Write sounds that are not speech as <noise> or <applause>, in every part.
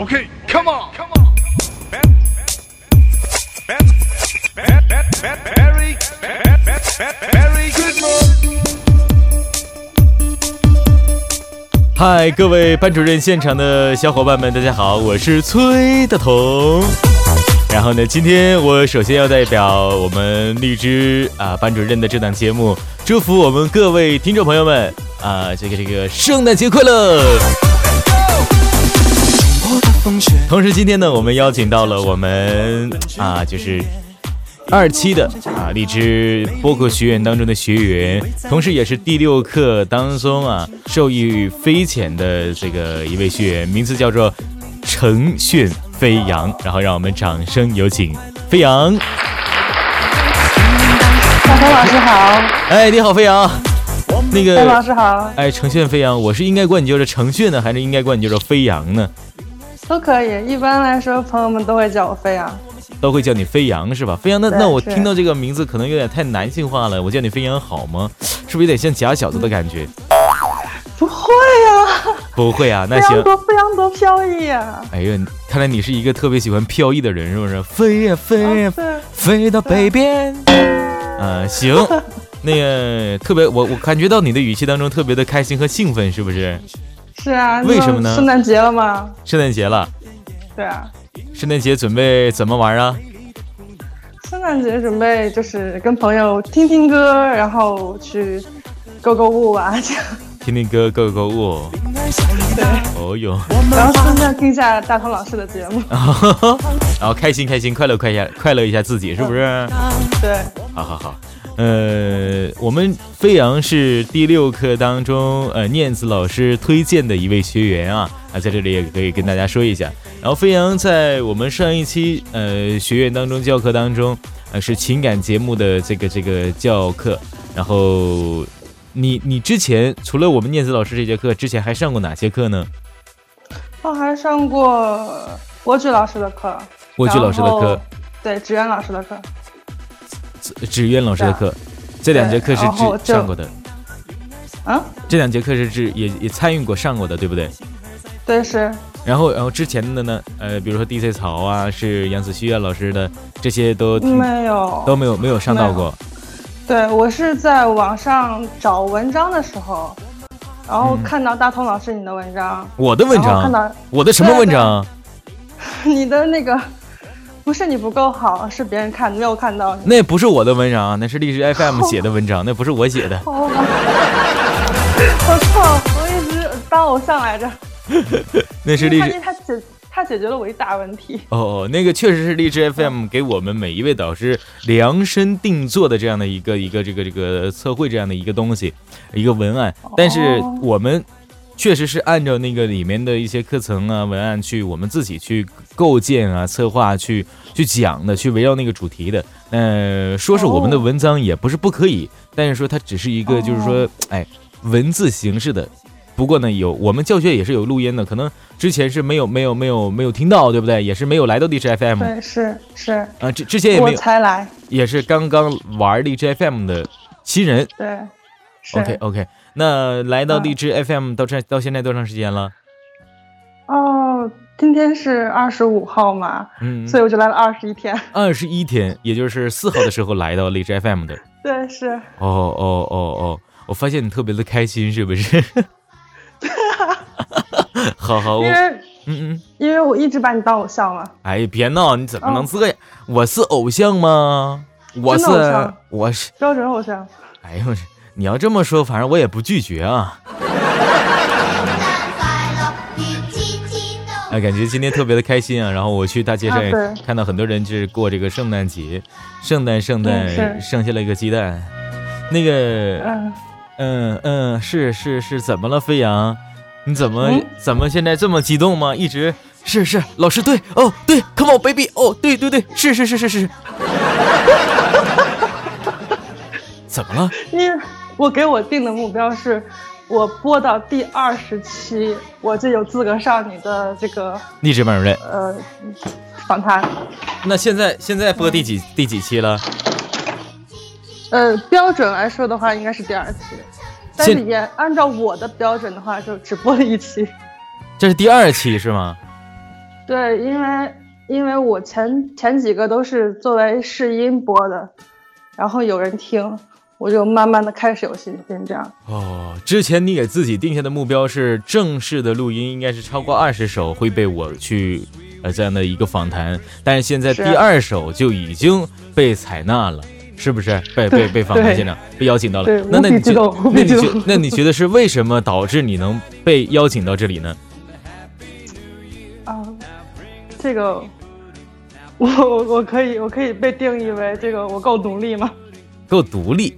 OK，Come on，Come on。Good。嗨，各位班主任现场的小伙伴们，大家好，我是崔大同。然后呢，今天我首先要代表我们荔枝啊班主任的这档节目，祝福我们各位听众朋友们啊，这个这个圣诞节快乐！同时，今天呢，我们邀请到了我们啊，就是二期的啊荔枝播客学院当中的学员，同时也是第六课当中啊受益匪浅的这个一位学员，名字叫做程炫。飞扬，然后让我们掌声有请飞扬。大鹏老师好，哎，你好，飞扬。那个，老师好。哎，程炫飞扬，我是应该管你叫做程炫呢，还是应该管你叫做飞扬呢？都可以，一般来说，朋友们都会叫我飞扬。都会叫你飞扬是吧？飞扬，那那我听到这个名字可能有点太男性化了，我叫你飞扬好吗？是不是有点像假小子的感觉？不会呀，不会啊，那行。多飞扬多飘逸呀！哎呀，看来你是一个特别喜欢飘逸的人，是不是？飞呀飞呀，飞到北边。嗯，行，那个特别，我我感觉到你的语气当中特别的开心和兴奋，是不是？是啊。为什么呢？圣诞节了吗？圣诞节了。对啊。圣诞节准备怎么玩啊？圣诞节准备就是跟朋友听听歌，然后去购购物啊，这样。听听歌，购购物。对，哦哟。然后顺便听一下大同老师的节目。然 <laughs> 后开心开心，快乐快下，快乐一下自己，是不是？对。好好好。呃，我们飞扬是第六课当中呃念子老师推荐的一位学员啊啊，在这里也可以跟大家说一下。然后飞扬在我们上一期呃学院当中教课当中呃是情感节目的这个这个教课，然后。你你之前除了我们念子老师这节课，之前还上过哪些课呢？我还上过蜗居老师的课，蜗居老师的课，对，纸鸢老师的课，纸纸鸢老师的课，这两节课是指上过的。啊？这两节课是指也也参与过上过的，对不对？对，是。然后然后之前的呢？呃，比如说 DC 草啊，是杨子旭啊老师的，这些都没有都没有没有上到过。对，我是在网上找文章的时候，然后看到大同老师你的文章，我的文章，看到我的什么文章？<laughs> 你的那个不是你不够好，是别人看没有看到。那不是我的文章，那是励志 FM 写的文章，那不是我写的。我操！我一直当偶像来着。<laughs> 那是励志。他解决了我一大问题哦，那个确实是荔枝 FM 给我们每一位导师量身定做的这样的一个一个这个这个测绘这样的一个东西，一个文案。但是我们确实是按照那个里面的一些课程啊文案去，我们自己去构建啊策划去去讲的，去围绕那个主题的。呃，说是我们的文章也不是不可以，但是说它只是一个就是说哎文字形式的。不过呢，有我们教学也是有录音的，可能之前是没有没有没有没有听到，对不对？也是没有来到荔枝 FM。对，是是。啊，之之前也没有。才来。也是刚刚玩荔枝 FM 的新人。对。OK OK，那来到荔枝 FM 到这到现在多长时间了？哦，今天是二十五号嘛，嗯，所以我就来了二十一天。二十一天，也就是四号的时候来到荔枝 FM 的。<laughs> 对，是。哦哦哦哦，我发现你特别的开心，是不是？好 <laughs> 好，因为嗯嗯，因为我一直把你当偶像了。哎，别闹，你怎么能这样？我是偶像吗？我是我是标准偶像。哎呦，你要这么说，反正我也不拒绝啊。<laughs> 哎，感觉今天特别的开心啊！然后我去大街上看到很多人就是过这个圣诞节，圣诞圣诞剩下了一个鸡蛋。那个，嗯嗯嗯，是是是，怎么了，飞扬？你怎么、嗯怎么现在这么激动吗？一直是是老师对哦对，come on baby 哦对对对是是是是是。<laughs> 怎么了？因为我给我定的目标是，我播到第二十期，我就有资格上你的这个励志班主任，呃访谈。那现在现在播第几第几期了？呃，标准来说的话，应该是第二期，但是也按照我的标准的话，就只播了一期。这是第二期是吗？对，因为因为我前前几个都是作为试音播的，然后有人听，我就慢慢的开始有信心这样。哦，之前你给自己定下的目标是正式的录音应该是超过二十首会被我去呃这样的一个访谈，但是现在第二首就已经被采纳了。是不是 <laughs> 被被被访谈现场被邀请到了？那那你觉那你觉那你觉得是为什么导致你能被邀请到这里呢？啊，这个我我我可以我可以被定义为这个我够努力吗？够独立，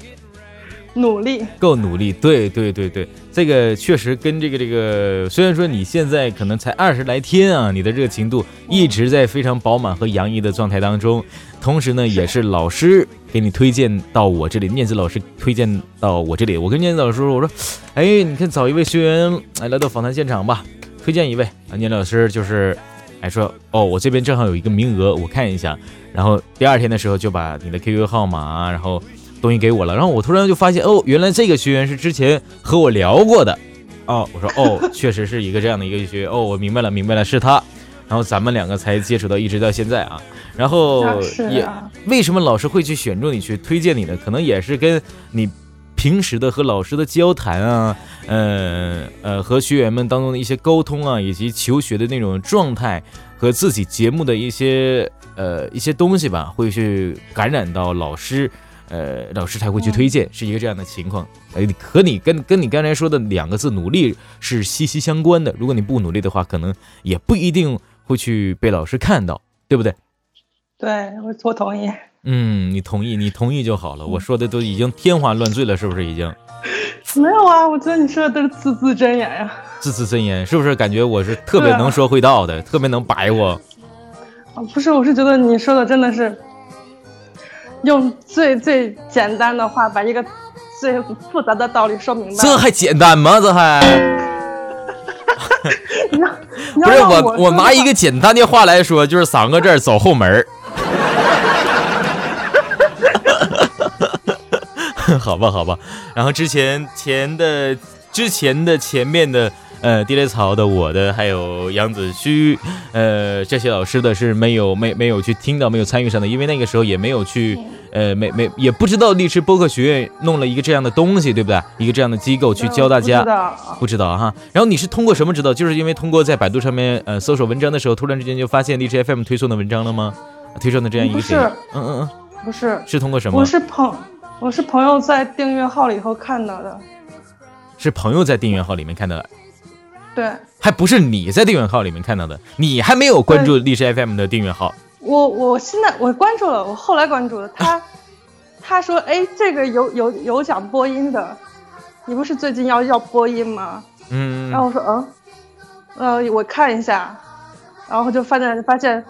努力，够努力，对对对对，这个确实跟这个这个，虽然说你现在可能才二十来天啊，你的热情度一直在非常饱满和洋溢的状态当中，同时呢，也是老师给你推荐到我这里，念子老师推荐到我这里，我跟念子老师说，我说，哎，你看找一位学员哎来到访谈现场吧，推荐一位。啊，念子老师就是。还说哦，我这边正好有一个名额，我看一下。然后第二天的时候就把你的 QQ 号码啊，然后东西给我了。然后我突然就发现，哦，原来这个学员是之前和我聊过的。哦，我说哦，<laughs> 确实是一个这样的一个学员。哦，我明白了，明白了，是他。然后咱们两个才接触到，一直到现在啊。然后也啊为什么老师会去选中你去推荐你呢？可能也是跟你平时的和老师的交谈啊，呃呃，和学员们当中的一些沟通啊，以及求学的那种状态和自己节目的一些呃一些东西吧，会去感染到老师，呃，老师才会去推荐，是一个这样的情况。呃，和你跟跟你刚才说的两个字“努力”是息息相关的。如果你不努力的话，可能也不一定会去被老师看到，对不对？对我我同意。嗯，你同意，你同意就好了。我说的都已经天花乱坠了，是不是已经没有啊，我觉得你说的都是字字真言呀、字字真言？是不是感觉我是特别能说会道的，特别能白我？啊！不是，我是觉得你说的真的是用最最简单的话把一个最复杂的道理说明白。这还简单吗？这还 <laughs> 不是我，我我拿一个简单的话来说，就是三个字儿：走后门儿。<laughs> 好吧，好吧。然后之前前的之前的前面的呃地雷草的我的还有杨子虚呃这些老师的是没有没没有去听到没有参与上的，因为那个时候也没有去呃没没也不知道荔枝播客学院弄了一个这样的东西，对不对？一个这样的机构去教大家。不知道啊不知道哈，然后你是通过什么知道？就是因为通过在百度上面呃搜索文章的时候，突然之间就发现荔枝 FM 推送的文章了吗？推送的这样一个不是谁？嗯嗯嗯，不是，是通过什么？我是朋我是朋友在订阅号里头看到的。是朋友在订阅号里面看到的，对。还不是你在订阅号里面看到的，你还没有关注历史 FM 的订阅号。我我现在我关注了，我后来关注了。他，<laughs> 他说哎这个有有有讲播音的，你不是最近要要播音吗？嗯。然，后我说嗯，呃我看一下，然后就发现发现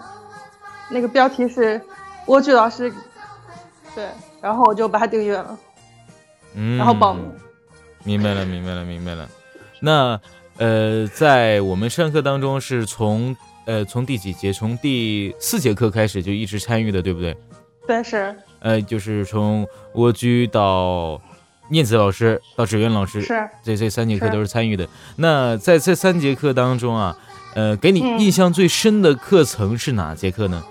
那个标题是莴苣老师，对，然后我就把他订阅了，嗯。然后报名。明白了，明白了，明白了。那呃，在我们上课当中是从呃从第几节？从第四节课开始就一直参与的，对不对？对是呃，就是从蜗居到念子老师到纸鸢老师，是，这这三节课都是参与的。那在这三节课当中啊，呃，给你嗯印象最深的课程是哪节课呢？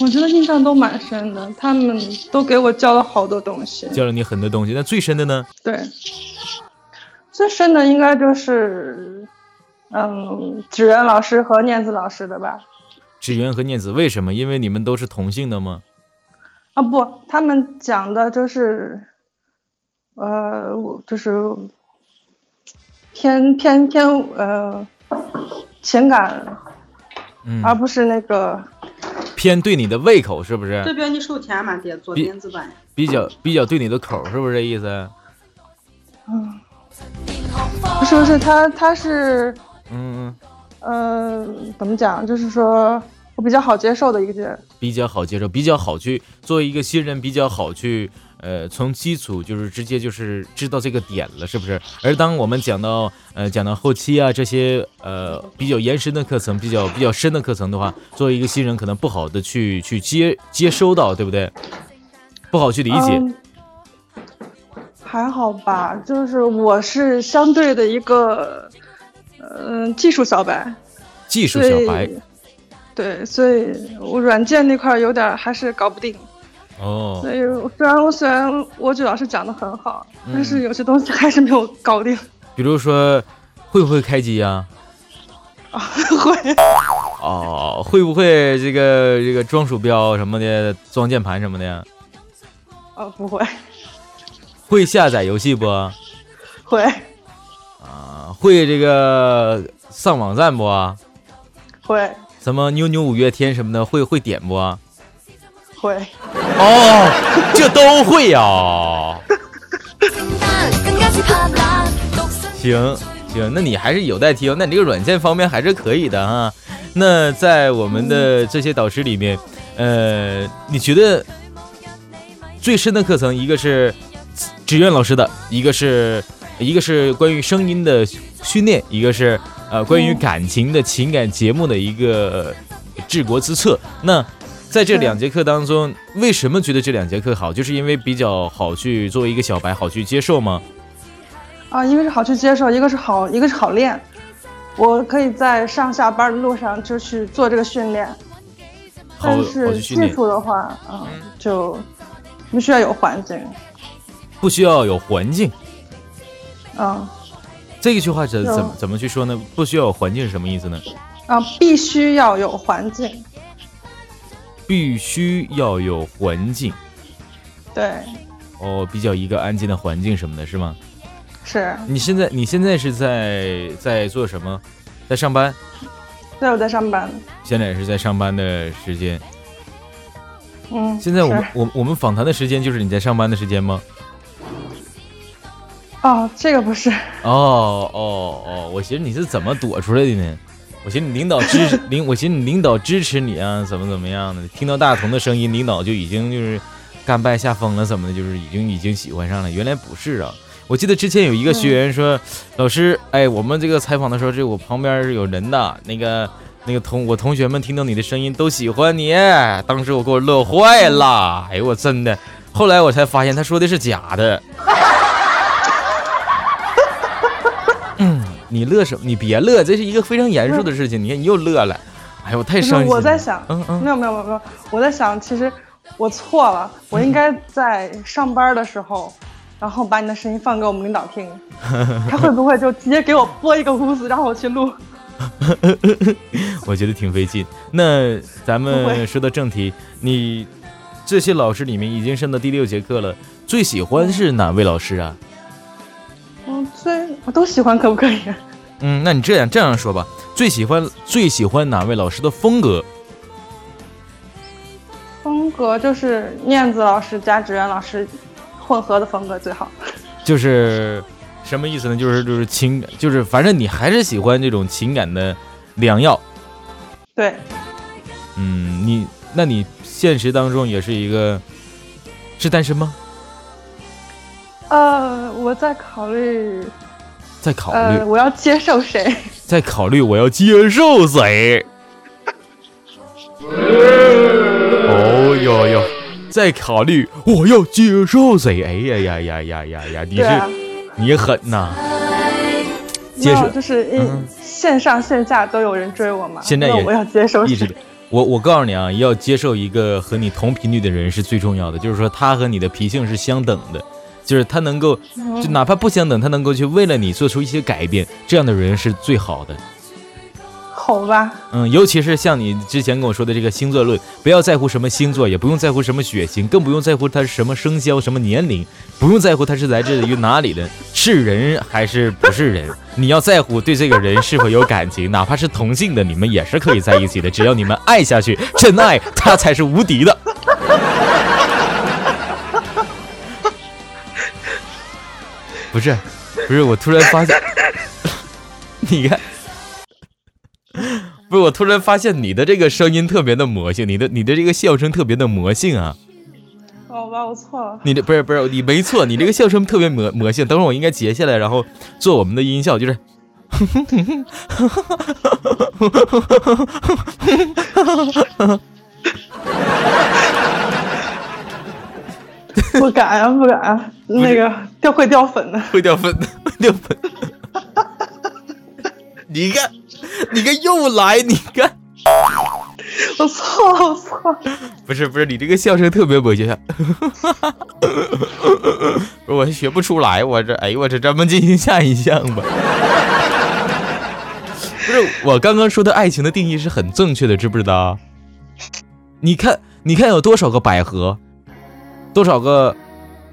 我觉得印象都蛮深的，他们都给我教了好多东西。教了你很多东西。那最深的呢？对，最深的应该就是，嗯，纸鸢老师和念子老师的吧？纸鸢和念子为什么？因为你们都是同性的吗？啊不，他们讲的就是，呃，我就是偏偏偏呃情感，嗯，而不是那个偏对你的胃口是不是？这边你收钱吗？爹做比电子版。比较比较对你的口是不是这意思？不是是不是他他是嗯，嗯、呃怎么讲？就是说我比较好接受的一个人。比较好接受，比较好去作为一个新人，比较好去呃从基础就是直接就是知道这个点了，是不是？而当我们讲到呃讲到后期啊这些呃比较延伸的课程，比较比较深的课程的话，作为一个新人可能不好的去去接接收到，对不对？不好去理解。嗯还好吧，就是我是相对的一个，嗯、技术小白，技术小白。对，所以我软件那块儿有点儿还是搞不定。哦，所以虽然我虽然我主要是讲的很好，嗯。但是有些东西还是没有搞定。比如说会不会开机呀、啊，<laughs> 会。哦，会不会这个这个装鼠标什么的，装键盘什么的？哦不会会下载游戏不？会啊，会这个上网站不？会什么妞妞五月天什么的，会会点不？会，哦，这都会呀、<laughs> 行行，那你还是有待提高，那你这个软件方面还是可以的哈。那在我们的这些导师里面，呃，你觉得最深的课程，一个是志愿老师的，一个是一个是关于声音的训练，一个是呃关于感情的情感节目的一个治国之策。那在这两节课当中，为什么觉得这两节课好？就是因为比较好去作为一个小白好去接受吗？啊，一个是好去接受，一个是好，一个是好练。我可以在上下班的路上就去做这个训练，但是技。术的话，嗯，就必须要有环境，不需要有环境。嗯这一句话怎怎么怎么去说呢？不需要有环境是什么意思呢？啊，必须要有环境，必须要有环境对，哦，比较一个安静的环境什么的，是吗？是，你现在你现在是在在做什么？在上班？对，我在上班，现在也是在上班的时间。嗯，现在我们我我们访谈的时间就是你在上班的时间吗？哦，这个不是，哦哦哦，我寻思你是怎么躲出来的呢？我寻思你领导支持 <laughs> 领，我寻思你领导支持你啊，怎么怎么样的？听到大同的声音，领导就已经就是甘拜下风了，怎么的？就是已经已经喜欢上了。原来不是啊！我记得之前有一个学员说，老师，哎，我们这个采访的时候，这我旁边是有人的，那个那个同我同学们听到你的声音都喜欢你，当时我给我乐坏了，哎呦我真的，后来我才发现他说的是假的。<laughs> 你乐什么？你别乐，这是一个非常严肃的事情。你看你又乐了，哎呦，我太就是伤心了。我在想，嗯嗯没有没有没有没有，我在想，其实我错了，我应该在上班的时候，然后把你的声音放给我们领导听，他会不会就直接给我拨一个屋子让我去录？<laughs> 我觉得挺费劲。那咱不们会说到正题，你这些老师里面已经上到第六节课了，最喜欢是哪位老师啊？嗯，最我都喜欢，可不可以？嗯，那你这样这样说吧，最喜欢最喜欢哪位老师的风格？风格就是念子老师加志愿老师混合的风格最好。<laughs> 就是什么意思呢？就是就是情，就是反正你还是喜欢这种情感的良药。对，嗯，你那你现实当中也是一个是单身吗？呃，我在考虑，在考呃，虑，我要接受谁？在考虑我要接受谁？<laughs> 哦哟哟，在考虑我要接受谁？哎呀呀呀呀呀呀！你是，你狠呐！接受就是一嗯线上线下都有人追我嘛。现在也我要接受谁一直。我我告诉你啊，要接受一个和你同频率的人是最重要的，就是说他和你的脾性是相等的，就是他能够，就哪怕不相等，他能够去为了你做出一些改变，这样的人是最好的。好吧，嗯，尤其是像你之前跟我说的这个星座论，不要在乎什么星座，也不用在乎什么血型，更不用在乎他是什么生肖、什么年龄，不用在乎他是来自于哪里的，是人还是不是人。<laughs> 你要在乎对这个人是否有感情，哪怕是同性的，你们也是可以在一起的，只要你们爱下去，<laughs> 真爱他才是无敌的。不是，不是，我突然发现，<laughs> 你看，不是我突然发现你的这个声音特别的魔性，你的你的这个笑声特别的魔性啊！好吧，我错了。你这不是不是你没错，你这个笑声特别魔魔性。等会儿我应该截下来，然后做我们的音效，就是。<laughs> 不敢啊，不敢啊，那个掉会掉粉的。会掉粉的，<laughs> 会掉粉。<laughs> 你看，你看又来，你看，我操，我操。不是不是，你这个笑声特别魔性。<laughs> 不是我学不出来，我这哎呦我这，咱们进行下一项吧。不是我刚刚说的爱情的定义是很正确的，知不知道？你看，你看有多少个百合，多少个，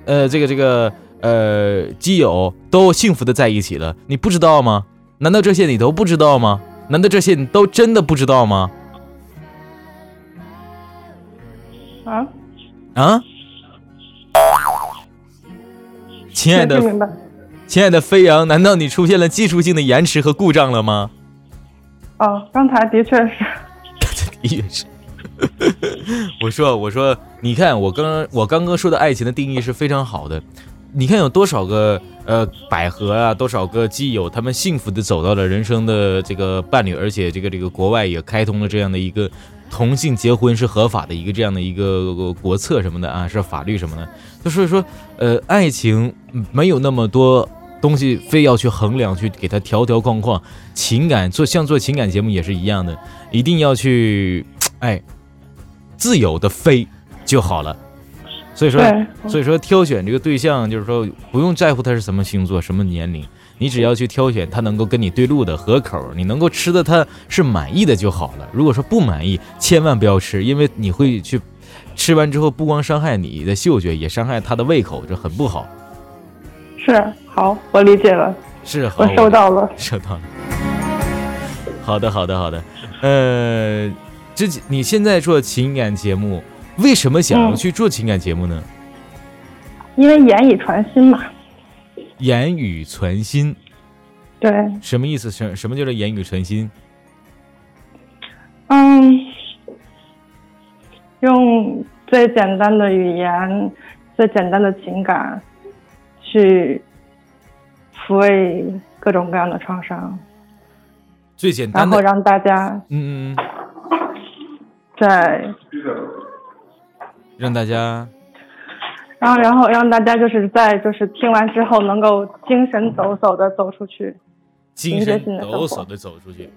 呃，这个这个呃基友都幸福的在一起了，你不知道吗？难道这些你都不知道吗？难道这些你都真的不知道吗？啊，啊，亲爱的。亲爱的飞扬，难道你出现了技术性的延迟和故障了吗？哦，刚才的确是。的确是。<laughs> 我说，我说，你看，我刚刚我刚刚说的爱情的定义是非常好的。你看有多少个呃百合啊，多少个基友，他们幸福的走到了人生的这个伴侣，而且这个这个国外也开通了这样的一个同性结婚是合法的一个这样的一个国策什么的啊，是法律什么的。就所以说，呃，爱情没有那么多东西非要去衡量，去给它条条框框。情感做像做情感节目也是一样的，一定要去，哎，自由的飞就好了。所以说，所以说挑选这个对象，就是说不用在乎他是什么星座、什么年龄，你只要去挑选他能够跟你对路的、合口，你能够吃的他是满意的就好了。如果说不满意，千万不要吃，因为你会去吃完之后，不光伤害你的嗅觉，也伤害他的胃口，这很不好。是好，我理解了，是，好，我收到了。收到了。好的，好的，好的。呃，这你现在做情感节目，为什么想要嗯去做情感节目呢？因为言语传心嘛。言语传心，对，什么意思？什什么叫做言语传心？嗯，用最简单的语言、最简单的情感，去抚慰各种各样的创伤，最简单的，然后让大家嗯嗯嗯，在，让大家然后然后让大家就是在就是听完之后能够精神抖擞的走出去。精神抖擞的走出去。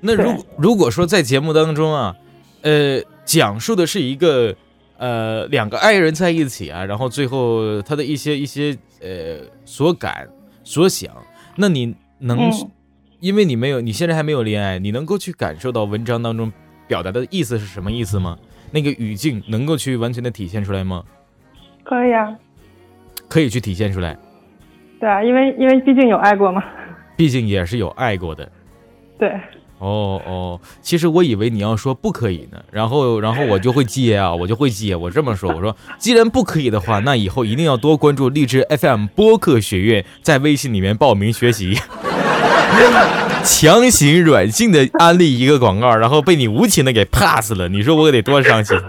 那如果如果说在节目当中啊，呃，讲述的是一个呃两个爱人在一起啊，然后最后他的一些一些呃所感所想，那你能，嗯因为你没有，你现在还没有恋爱，你能够去感受到文章当中表达的意思是什么意思吗？那个语境能够去完全的体现出来吗？可以啊，可以去体现出来，对啊，因为因为毕竟有爱过嘛。毕竟也是有爱过的。对，哦哦，其实我以为你要说不可以呢，然后然后我就会接啊，我就会接。我这么说，我说既然不可以的话，那以后一定要多关注荔枝 FM 播客学院，在微信里面报名学习。<laughs> 强行软性的安利一个广告，然后被你无情的给 pass 了，你说我得多伤心？<laughs>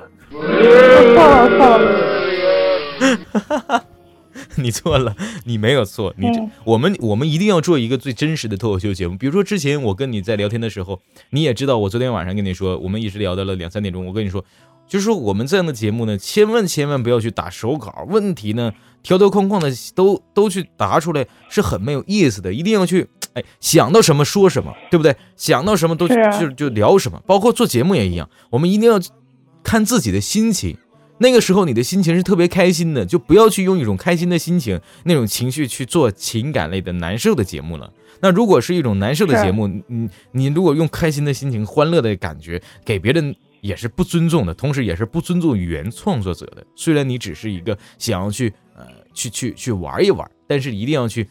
你错了，你没有错，你这、嗯我们我们一定要做一个最真实的脱口秀节目。比如说之前我跟你在聊天的时候，你也知道，我昨天晚上跟你说，我们一直聊到了两三点钟。我跟你说，就是说我们这样的节目呢，千万千万不要去打手稿，问题呢条条框框的都都去答出来是很没有意思的。一定要去哎想到什么说什么，对不对？想到什么都就就聊什么，包括做节目也一样，我们一定要看自己的心情。那个时候你的心情是特别开心的，就不要去用一种开心的心情、那种情绪去做情感类的难受的节目了。那如果是一种难受的节目，你你如果用开心的心情、欢乐的感觉给别人，也是不尊重的，同时也是不尊重原创作者的。虽然你只是一个想要去呃去去去玩一玩，但是一定要去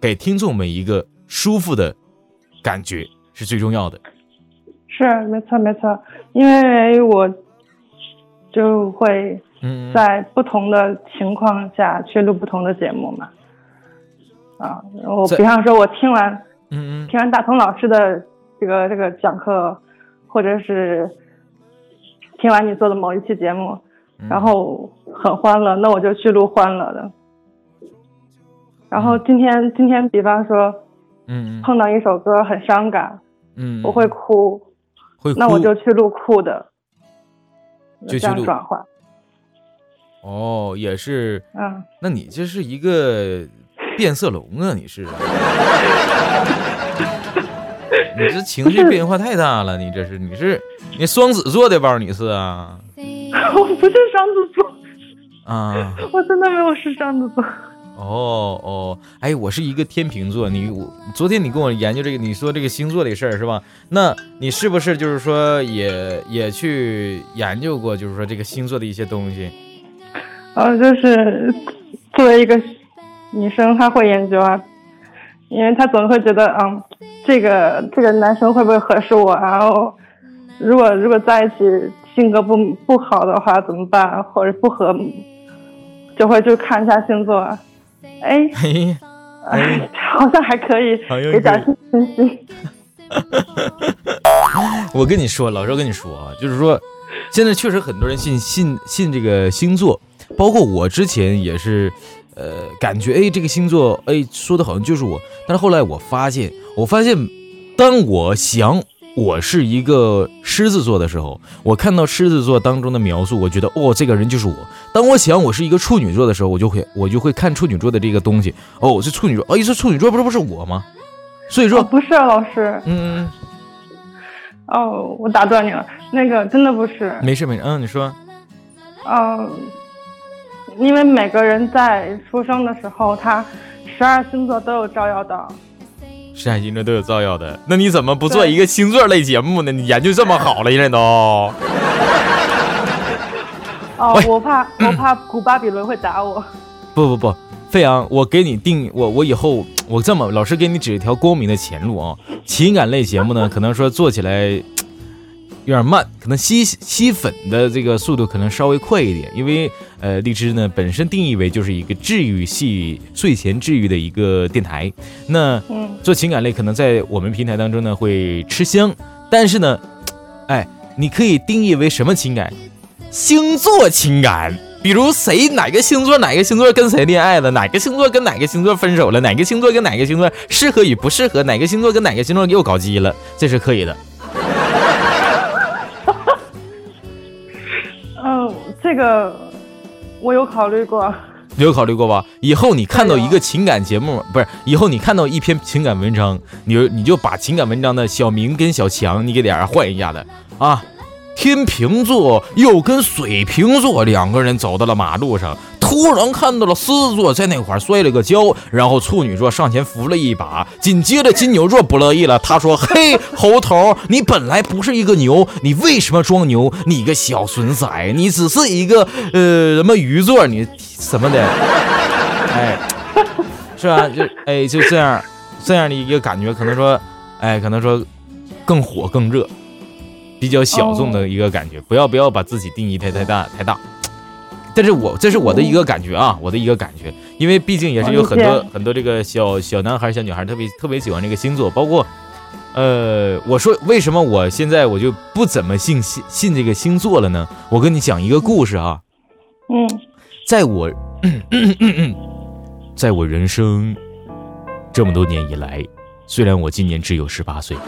给听众们一个舒服的感觉是最重要的。是，没错没错，因为我就会嗯，在不同的情况下去录不同的节目嘛。啊，我在比方说，我听完嗯嗯听完大同老师的这个这个讲课，或者是听完你做的某一期节目，嗯。然后很欢乐，那我就去录欢乐的。然后今天今天，比方说嗯嗯。碰到一首歌很伤感，嗯，我会哭，会哭，那我就去录哭的，这就这样转换。哦，也是，嗯，那你这是一个变色龙啊，你是？你这情绪变化太大了，你这是你是你双子座的吧？你是啊 <laughs> 我不是双子座，啊 <laughs> 我真的没有是双子座。哦哦，哎，我是一个天秤座，你我昨天你跟我研究这个，你说这个星座的事儿是吧？那你是不是就是说也也去研究过，就是说这个星座的一些东西？呃，就是作为一个女生，她会研究啊，因为他总会觉得，嗯，这个这个男生会不会合适我？然后，如果如果在一起性格不不好的话怎么办？或者不合，就会就看一下星座。哎，嘿，哎，<laughs> 好像还可以给点可信息。<laughs> 我跟你说，老周跟你说啊，就是说，现在确实很多人信信信这个星座，包括我之前也是，呃，感觉哎这个星座哎说的好像就是我，但是后来我发现，我发现，当我想我是一个狮子座的时候，我看到狮子座当中的描述，我觉得哦这个人就是我。当我想我是一个处女座的时候，我就会我就会看处女座的这个东西，哦这处女座，哎这处女座不是不是我吗？所以说，哦，不是老师，嗯嗯哦，我打断你了，那个真的不是。嗯，没事没事，嗯你说。嗯，因为每个人在出生的时候，他十二星座都有照耀到。十二星座都有照耀的，那你怎么不做一个星座类节目呢？你研究这么好了，现在都。<laughs> 喂，哦我怕我怕古巴比伦会打我。<coughs> 不不不，飞扬，我给你定，我我以后我这么，老师给你指一条光明的前路啊。情感类节目呢，可能说做起来有点慢，可能吸吸粉的这个速度可能稍微快一点，因为呃，荔枝呢本身定义为就是一个治愈系睡前治愈的一个电台，那嗯，做情感类可能在我们平台当中呢会吃香，但是呢，哎，你可以定义为什么情感？星座情感，比如谁哪个星座哪个星座跟谁恋爱了，哪个星座跟哪个星座分手了，哪个星座跟哪个星座适合与不适合，哪个星座跟哪个星座又搞基了，这是可以的。这个我有考虑过。你有考虑过吧？以后你看到一个情感节目，不是，以后你看到一篇情感文章，你就你就把情感文章的小明跟小强，你给俩人换一下子啊。天秤座又跟水瓶座两个人走到了马路上，突然看到了狮子座在那块摔了个跤，然后处女座上前扶了一把，紧接着金牛座不乐意了，他说：“嘿，猴头，你本来不是一个牛，你为什么装牛？你个小损仔，你只是一个呃什么鱼座，你什么的，哎，是吧？就哎就这样这样的一个感觉，可能说，哎，可能说更火更热。”比较小众的一个感觉，不要不要把自己定义太太大太大。但是我这是我的一个感觉啊，我的一个感觉，因为毕竟也是有很多很多这个小小男孩、小女孩特别特别喜欢这个星座，包括，呃，我说为什么我现在我就不怎么信信信这个星座了呢？我跟你讲一个故事啊，嗯在我，<coughs> 在我人生这么多年以来，虽然我今年只有十八岁。<coughs>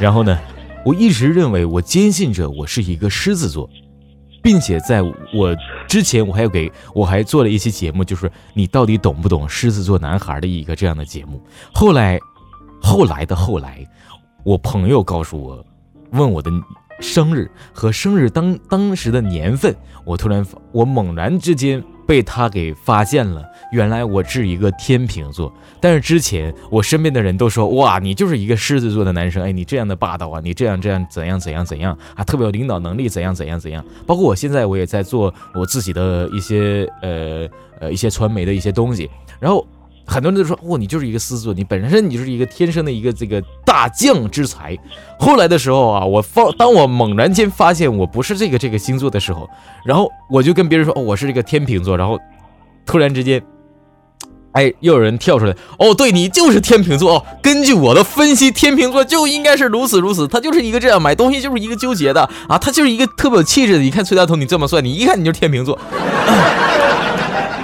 然后呢，我一直认为，我坚信着我是一个狮子座，并且在我之前，我还有给我还做了一期节目，就是你到底懂不懂狮子座男孩的一个这样的节目。后来，后来的后来，我朋友告诉我，问我的生日和生日当当时的年份，我突然我猛然之间被他给发现了，原来我是一个天秤座。但是之前我身边的人都说，哇，你就是一个狮子座的男生，哎，你这样的霸道啊，你这样这样怎样怎样怎样啊，特别有领导能力，怎样怎样怎样。包括我现在我也在做我自己的一些呃呃一些传媒的一些东西，然后很多人都说，哇，你就是一个狮子座，你本身你就是一个天生的一个这个大将之才。后来的时候啊，我发当我猛然间发现我不是这个这个星座的时候，然后我就跟别人说，哦，我是这个天秤座，然后突然之间。哎，又有人跳出来，哦，对你就是天秤座哦。根据我的分析，天秤座就应该是如此如此，他就是一个这样买东西就是一个纠结的啊，他就是一个特别有气质的。你看崔大头，你这么帅，你一看你就是天秤座。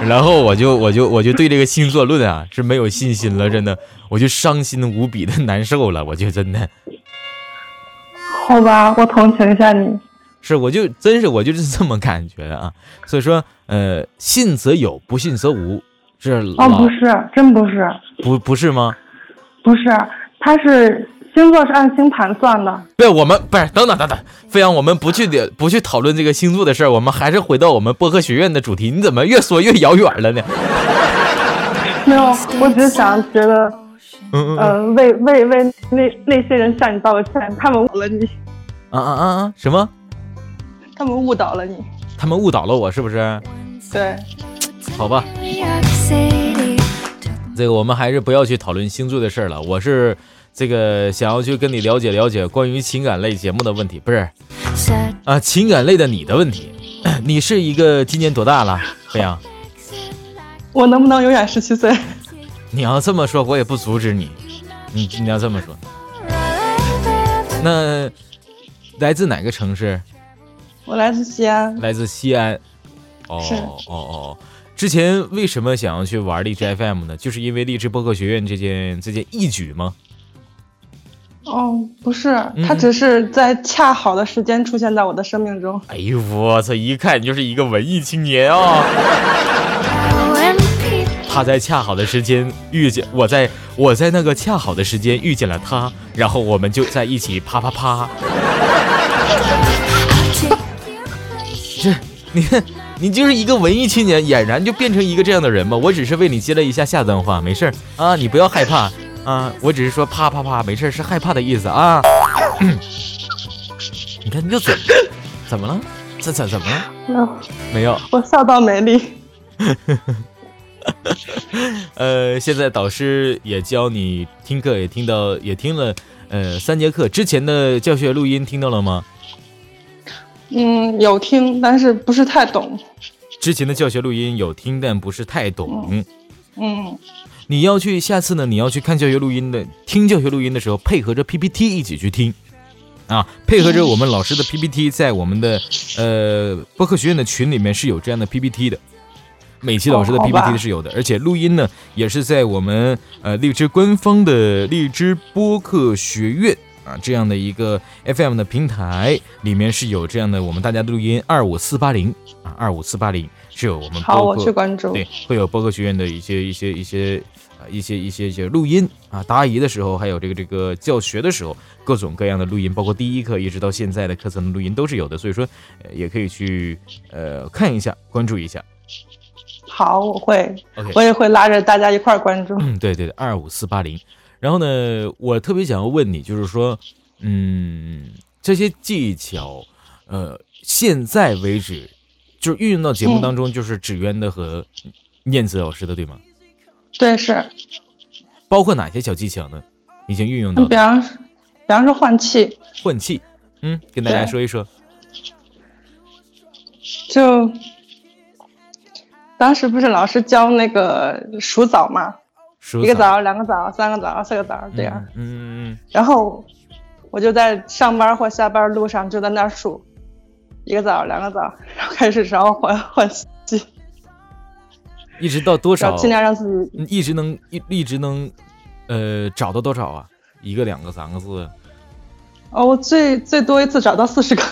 <laughs> 然后我就我就我就对这个星座论啊是没有信心了，真的，我就伤心无比的难受了，我就真的好吧，我同情一下你。是，我就真是我就是这么感觉的啊。所以说，呃，信则有，不信则无，是哦，不是，真不是，不不是吗？不是，他是星座是按星盘算的。对，我们不是等等等等，飞扬，我们不去的不去讨论这个星座的事儿，我们还是回到我们播客学院的主题。你怎么越说越遥远了呢？<laughs> 没有，我只是想觉得，嗯嗯嗯呃，为为为那那些人向你道个歉，他们误了你，啊啊啊啊！什么？他们误导了你。他们误导了我是不是？对，好吧，这个我们还是不要去讨论星座的事儿了。我是这个想要去跟你了解了解关于情感类节目的问题，不是啊，情感类的你的问题。<coughs> 你是一个今年多大了，飞扬？我能不能永远十七岁？你要这么说，我也不阻止你。你你要这么说，那来自哪个城市？我来自西安，来自西安。哦哦哦，之前为什么想要去玩荔枝 FM 呢？就是因为荔枝播客学院这件这件义举吗？哦，不是，嗯他只是在恰好的时间出现在我的生命中。哎呦我操！一看你就是一个文艺青年啊、<laughs> 他在恰好的时间遇见我在，我在那个恰好的时间遇见了他，然后我们就在一起啪啪啪。这你看，你就是一个文艺青年，俨然就变成一个这样的人嘛。我只是为你接了一下下段话，没事儿啊，你不要害怕啊。我只是说啪啪啪，没事儿，是害怕的意思啊。<coughs> 你看你就怎怎么了？这怎怎么了？没有，没有。我笑到没力。<laughs> 呃，现在导师也教你听课，也听到也听了呃三节课，之前的教学录音听到了吗？嗯，有听，但是不是太懂。之前的教学录音有听，但不是太懂。嗯，你要去下次呢，你要去看教学录音的，听教学录音的时候，配合着 PPT 一起去听，啊，配合着我们老师的 PPT，在我们的呃播客学院的群里面是有这样的 PPT 的。每期老师的 PPT 是有的，而且录音呢也是在我们呃荔枝官方的荔枝播客学院啊这样的一个 FM 的平台里面是有这样的我们大家的录音二五四八零啊二五四八零是有我们好，我去关注。对，会有播客学院的一些一些一些啊一些一些一些录音啊，答疑的时候，还有这个这个教学的时候，各种各样的录音，包括第一课一直到现在的课程的录音都是有的，所以说、呃、也可以去呃看一下，关注一下。好，我会我也会拉着大家一块儿关注。嗯，对对对，二五四八零。然后呢，我特别想要问你，就是说，嗯，这些技巧，呃，现在为止，就是运用到节目当中，就是纸鸢的和念慈老师的，对吗？对，是，包括哪些小技巧呢？已经运用到的比方，比方说换气，换气，嗯，跟大家说一说。就当时不是老师教那个数枣嘛，数一个枣、两个枣、三个枣、四个枣这样。嗯嗯嗯。然后我就在上班或下班路上就在那儿数，一个枣、两个枣，然后开始然后换换气，嗯，一直到多少？尽量让自己嗯一直能一一直能，呃，找到多少啊？一个、两个、三个、四个、哦，我最最多一次找到四十个，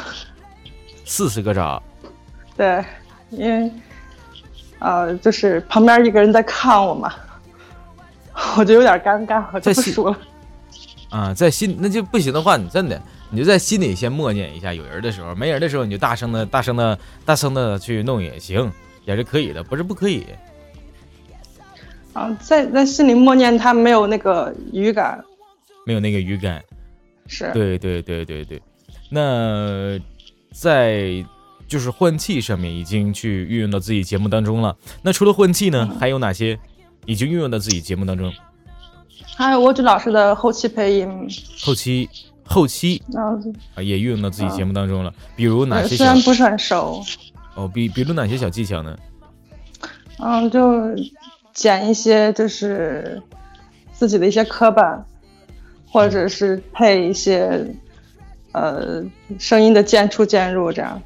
四十个枣。<laughs> 对，因为呃就是旁边一个人在看我嘛，<laughs> 我就有点尴尬，我就不数了。啊，在心那就不行的话，你真的你就在心里先默念一下，有人的时候，没人的时候你就大声的、大声的、大声的去弄也行，也是可以的，不是不可以。啊，在在心里默念，他没有那个语感，没有那个语感。是对对对对对，那在就是换气上面已经去运用到自己节目当中了。那除了换气呢，还有哪些已经运用到自己节目当中？还有我指老师的后期配音，后期后期啊也运用到自己节目当中了。比如哪呃些虽然不是很熟，哦，比比如哪些小技巧呢？嗯，就剪一些就是自己的一些课本，或者是配一些呃声音的渐出渐入这样。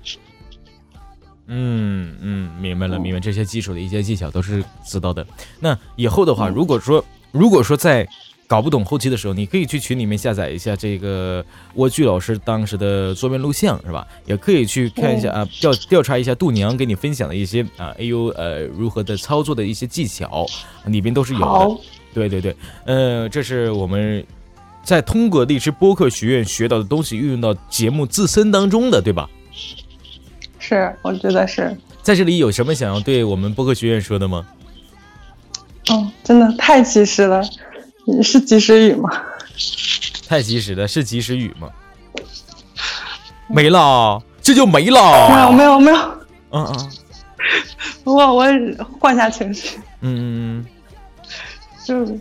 嗯嗯，明白了，明白这些基础的一些技巧都是知道的。那以后的话，如果说如果说在搞不懂后期的时候，你可以去群里面下载一下这个蜗苣老师当时的桌面录像，是吧？也可以去看一下啊，调调查一下度娘给你分享的一些啊 AU 呃如何的操作的一些技巧，里边都是有的。对对对，呃，这是我们在通过荔枝播客学院学到的东西运用到节目自身当中的，对吧？是，我觉得是，在这里有什么想要对我们播客学院说的吗？哦，真的太及时了，你 <laughs> 是及时雨吗？太及时了，是及时雨吗？没了，这就没了没有。没有没有，嗯嗯我我换下情绪，嗯嗯嗯，就是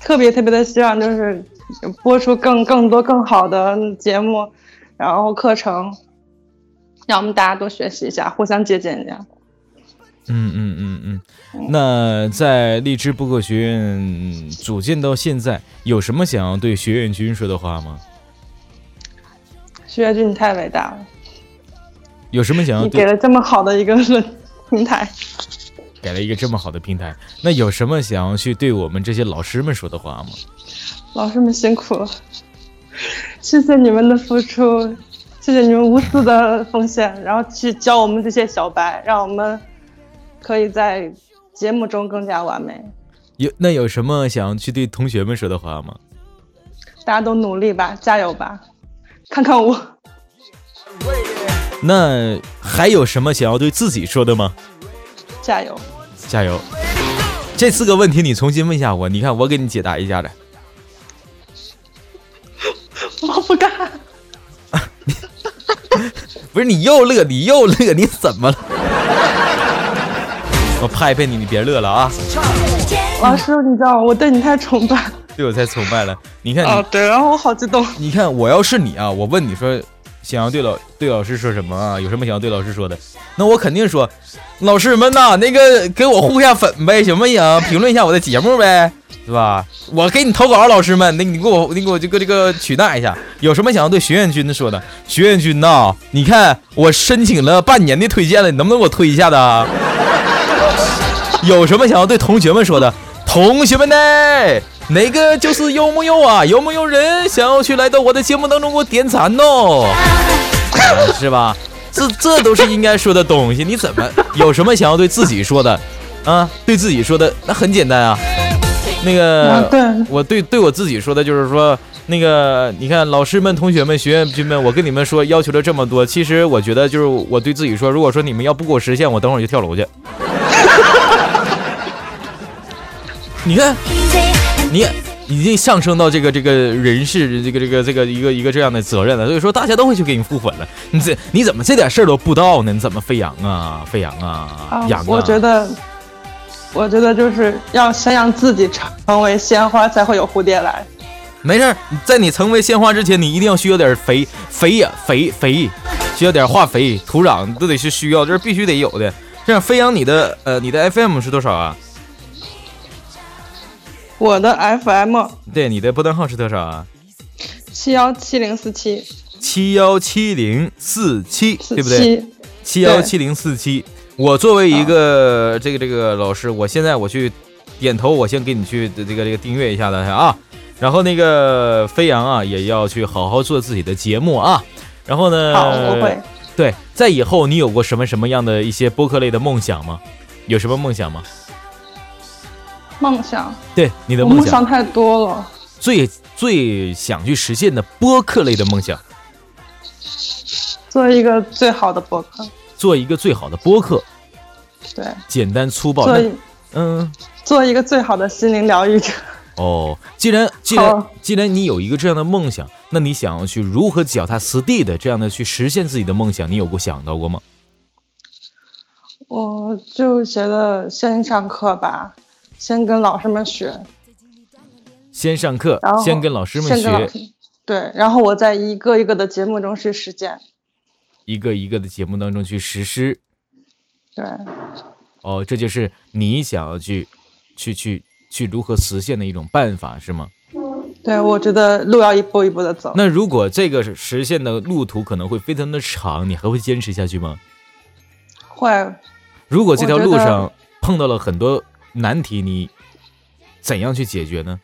特别特别的希望就是播出更更多更好的节目，然后课程，让我们大家多学习一下，互相借鉴一下。嗯嗯嗯嗯。那在荔枝播客学院组建到现在，有什么想要对学院君说的话吗？学院君，你太伟大了，有什么想要你给了这么好的一个论平台。给了一个这么好的平台？那有什么想要去对我们这些老师们说的话吗？老师们辛苦了，谢谢你们的付出，谢谢你们无私的奉献，然后去教我们这些小白，让我们可以在节目中更加完美。有那有什么想要去对同学们说的话吗？大家都努力吧，加油吧！<laughs> 看看我，<laughs> 那还有什么想要对自己说的吗？加油！加油！这四个问题你重新问一下我，你看我给你解答一下的。<laughs> 我不干。不是你又乐，你又乐，你怎么了？我拍拍你，你别乐了啊！老师，你知道我对你太崇拜。对我太崇拜了。你看哦，对，然后我好激动。你，看我要是你啊，我问你说想要对老对老师说什么啊？有什么想要对老师说的？那我肯定说，老师们呐，那个给我互下粉呗，行不行？评论一下我的节目呗，是吧？我给你投稿，老师们，那你给我，你给我这个这个取代一下。有什么想要对学院君说的？学院君呐，你看我申请了半年的推荐了，你能不能给我推一下的啊？有什么想要对同学们说的？同学们呢？哪个就是有木有啊？有木有人想要去来到我的节目当中给我点赞哦？是吧？这这都是应该说的东西，你怎么有什么想要对自己说的啊？对自己说的那很简单啊，那个、我对对我自己说的就是说，那个你看老师们、同学们、学员军们，我跟你们说要求了这么多，其实我觉得就是我对自己说，如果说你们要不给我实现，我等会儿就跳楼去。你看，你已经上升到这个这个人事这个这个这个一个一个这样的责任了，所以说大家都会去给你付粉了。你这你怎么这点事儿都不知道呢？你怎么飞扬啊，飞扬啊，啊扬啊？我觉得，我觉得就是要先让自己成为鲜花，才会有蝴蝶来。没事儿，在你成为鲜花之前，你一定要需要点肥肥呀肥肥，需要点化肥、土壤都得是需要，这是必须得有的。这样飞扬你的呃你的 FM 是多少啊？我的 FM 对，你的波段号是多少啊？七幺七零四七七幺七零四七，对不对？七，七幺七零四七。我作为一个这个这个老师，我现在我去点头，我先给你去这个这个订阅一下的啊。然后那个飞扬啊，也要去好好做自己的节目啊。然后呢，好，我会。对，在以后你有过什么什么样的一些播客类的梦想吗？有什么梦想吗？梦想，对，你的梦想梦想太多了。最最想去实现的播客类的梦想，做一个最好的播客，做一个最好的播客，对，简单粗暴。那做嗯，做一个最好的心灵疗愈者。哦，既然既然既然你有一个这样的梦想，那你想要去如何脚踏实地的这样的去实现自己的梦想，你有过想到过吗？我就觉得先上课吧，先跟老师们学，先上课先跟老师们学，对，然后我在一个一个的节目中去实践。一个一个的节目当中去实施。对，哦，这就是你想要去去去去如何实现的一种办法，是吗？对，我觉得路要一步一步的走。那如果这个实现的路途可能会非常的长，你还会坚持下去吗？会，如果这条路上碰到了很多难题，你怎样去解决呢？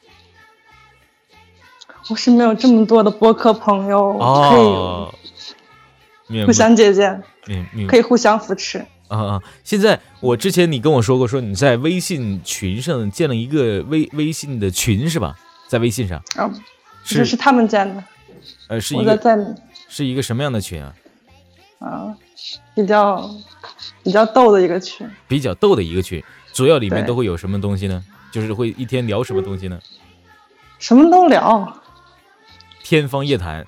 我是没有这么多的播客朋友，哦，可以互相借鉴，可以互相扶持。啊啊！现在我之前你跟我说过，说你在微信群上建了一个微微信的群是吧？在微信上啊，是这是他们建的，呃是一个在是一个什么样的群啊？啊，比较比较逗的一个群。比较逗的一个群，主要里面都会有什么东西呢？就是会一天聊什么东西呢？什么都聊，天方夜谭，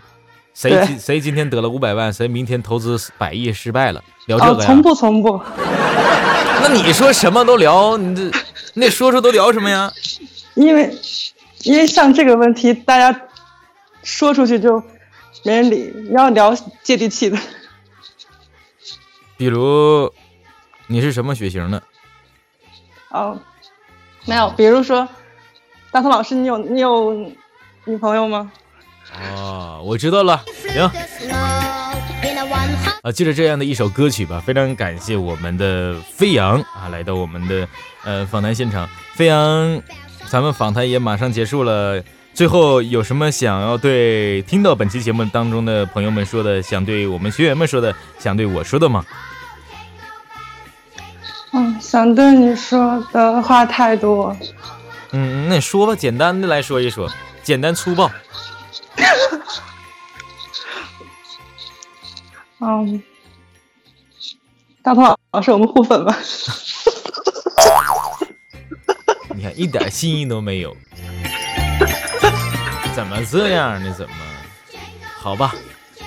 谁今谁今天得了五百万，谁明天投资百亿失败了，聊这啊，个呀？从不从不，<laughs> 那你说什么都聊，你这你得说说都聊什么呀？因为因为像这个问题，大家说出去就没人理，要聊接地气的。比如你是什么血型的？哦，没有，比如说，大头老师，你有你有女朋友吗？哦，我知道了。行啊，借着这样的一首歌曲吧，非常感谢我们的飞扬啊，来到我们的呃访谈现场。飞扬，咱们访谈也马上结束了。最后有什么想要对听到本期节目当中的朋友们说的，想对我们学员们说的，想对我说的吗？嗯，想对你说的话太多。嗯，那你说吧，简单的来说一说，简单粗暴。嗯，大头老师，我们互粉吧。<laughs> 你看一点新意都没有，<laughs> 怎么这样呢？怎么？好吧，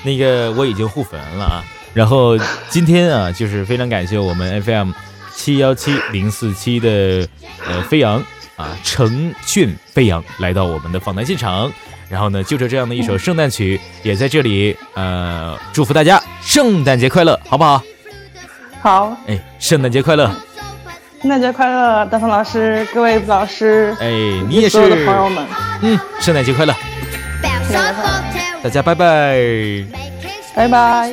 那个我已经互粉了啊。然后今天啊，就是非常感谢我们 FM 七幺七零四七的呃飞扬啊，程俊飞扬来到我们的访谈现场。然后呢，就着这样的一首圣诞曲，也在这里呃祝福大家圣诞节快乐，好不好？好，哎，圣诞节快乐！圣诞节快乐，大鹏老师，各位老师，哎，你也是所有的朋友们，嗯，圣诞节快乐！大家拜拜。拜拜。